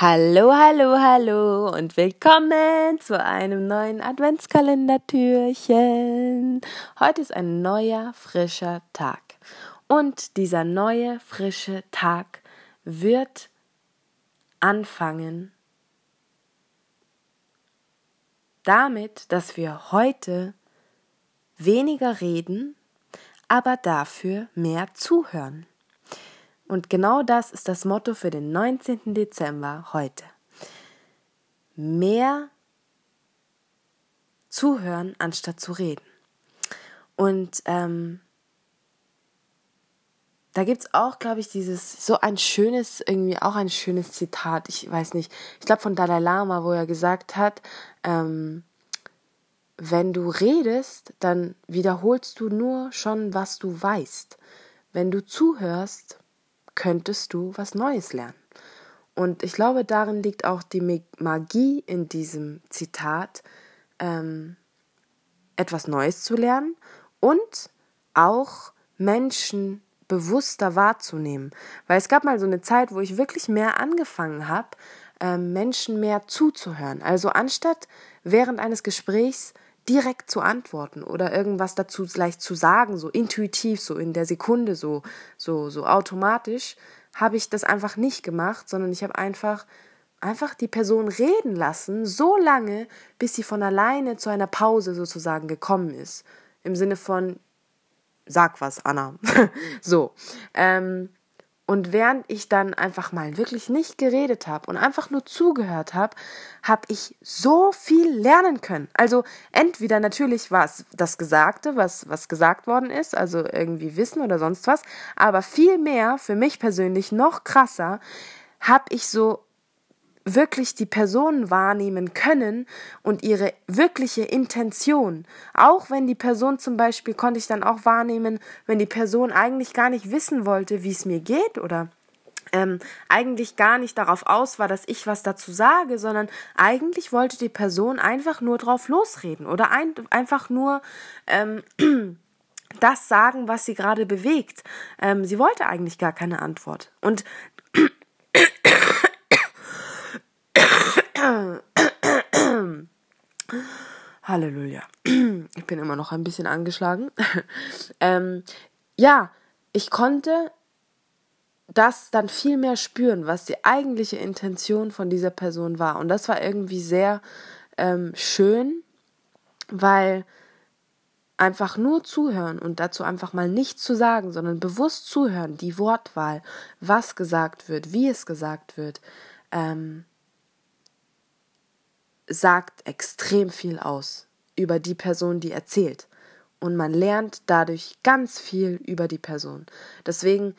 Hallo, hallo, hallo und willkommen zu einem neuen Adventskalendertürchen. Heute ist ein neuer, frischer Tag. Und dieser neue, frische Tag wird anfangen damit, dass wir heute weniger reden, aber dafür mehr zuhören. Und genau das ist das Motto für den 19. Dezember heute. Mehr zuhören, anstatt zu reden. Und ähm, da gibt es auch, glaube ich, dieses, so ein schönes, irgendwie auch ein schönes Zitat, ich weiß nicht, ich glaube von Dalai Lama, wo er gesagt hat, ähm, wenn du redest, dann wiederholst du nur schon, was du weißt. Wenn du zuhörst, könntest du was Neues lernen. Und ich glaube, darin liegt auch die Magie in diesem Zitat, ähm, etwas Neues zu lernen und auch Menschen bewusster wahrzunehmen. Weil es gab mal so eine Zeit, wo ich wirklich mehr angefangen habe, ähm, Menschen mehr zuzuhören. Also anstatt während eines Gesprächs direkt zu antworten oder irgendwas dazu gleich zu sagen, so intuitiv, so in der Sekunde, so, so, so automatisch, habe ich das einfach nicht gemacht, sondern ich habe einfach, einfach die Person reden lassen, so lange, bis sie von alleine zu einer Pause sozusagen gekommen ist. Im Sinne von, sag was, Anna. so. Ähm, und während ich dann einfach mal wirklich nicht geredet habe und einfach nur zugehört habe, habe ich so viel lernen können. Also entweder natürlich war es das Gesagte, was, was gesagt worden ist, also irgendwie Wissen oder sonst was, aber viel mehr, für mich persönlich noch krasser, habe ich so wirklich die Person wahrnehmen können und ihre wirkliche Intention. Auch wenn die Person zum Beispiel, konnte ich dann auch wahrnehmen, wenn die Person eigentlich gar nicht wissen wollte, wie es mir geht oder ähm, eigentlich gar nicht darauf aus war, dass ich was dazu sage, sondern eigentlich wollte die Person einfach nur drauf losreden oder ein, einfach nur ähm, das sagen, was sie gerade bewegt. Ähm, sie wollte eigentlich gar keine Antwort. Und Halleluja. Ich bin immer noch ein bisschen angeschlagen. ähm, ja, ich konnte das dann viel mehr spüren, was die eigentliche Intention von dieser Person war. Und das war irgendwie sehr ähm, schön, weil einfach nur zuhören und dazu einfach mal nichts zu sagen, sondern bewusst zuhören, die Wortwahl, was gesagt wird, wie es gesagt wird, ähm, sagt extrem viel aus über die Person, die erzählt. Und man lernt dadurch ganz viel über die Person. Deswegen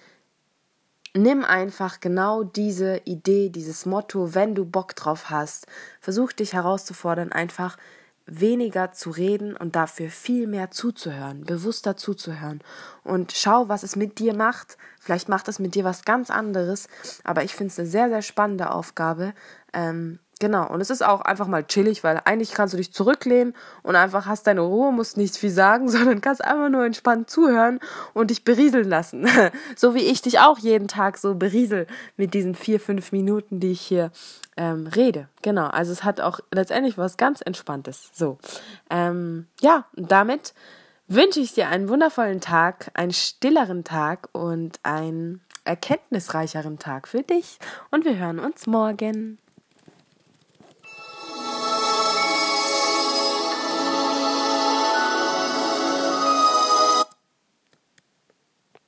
nimm einfach genau diese Idee, dieses Motto, wenn du Bock drauf hast. Versuch dich herauszufordern, einfach weniger zu reden und dafür viel mehr zuzuhören, bewusster zuzuhören. Und schau, was es mit dir macht. Vielleicht macht es mit dir was ganz anderes, aber ich finde es eine sehr, sehr spannende Aufgabe. Ähm, Genau, und es ist auch einfach mal chillig, weil eigentlich kannst du dich zurücklehnen und einfach hast deine Ruhe, musst nichts viel sagen, sondern kannst einfach nur entspannt zuhören und dich berieseln lassen. so wie ich dich auch jeden Tag so beriesel mit diesen vier, fünf Minuten, die ich hier ähm, rede. Genau, also es hat auch letztendlich was ganz Entspanntes. So, ähm, ja, und damit wünsche ich dir einen wundervollen Tag, einen stilleren Tag und einen erkenntnisreicheren Tag für dich und wir hören uns morgen.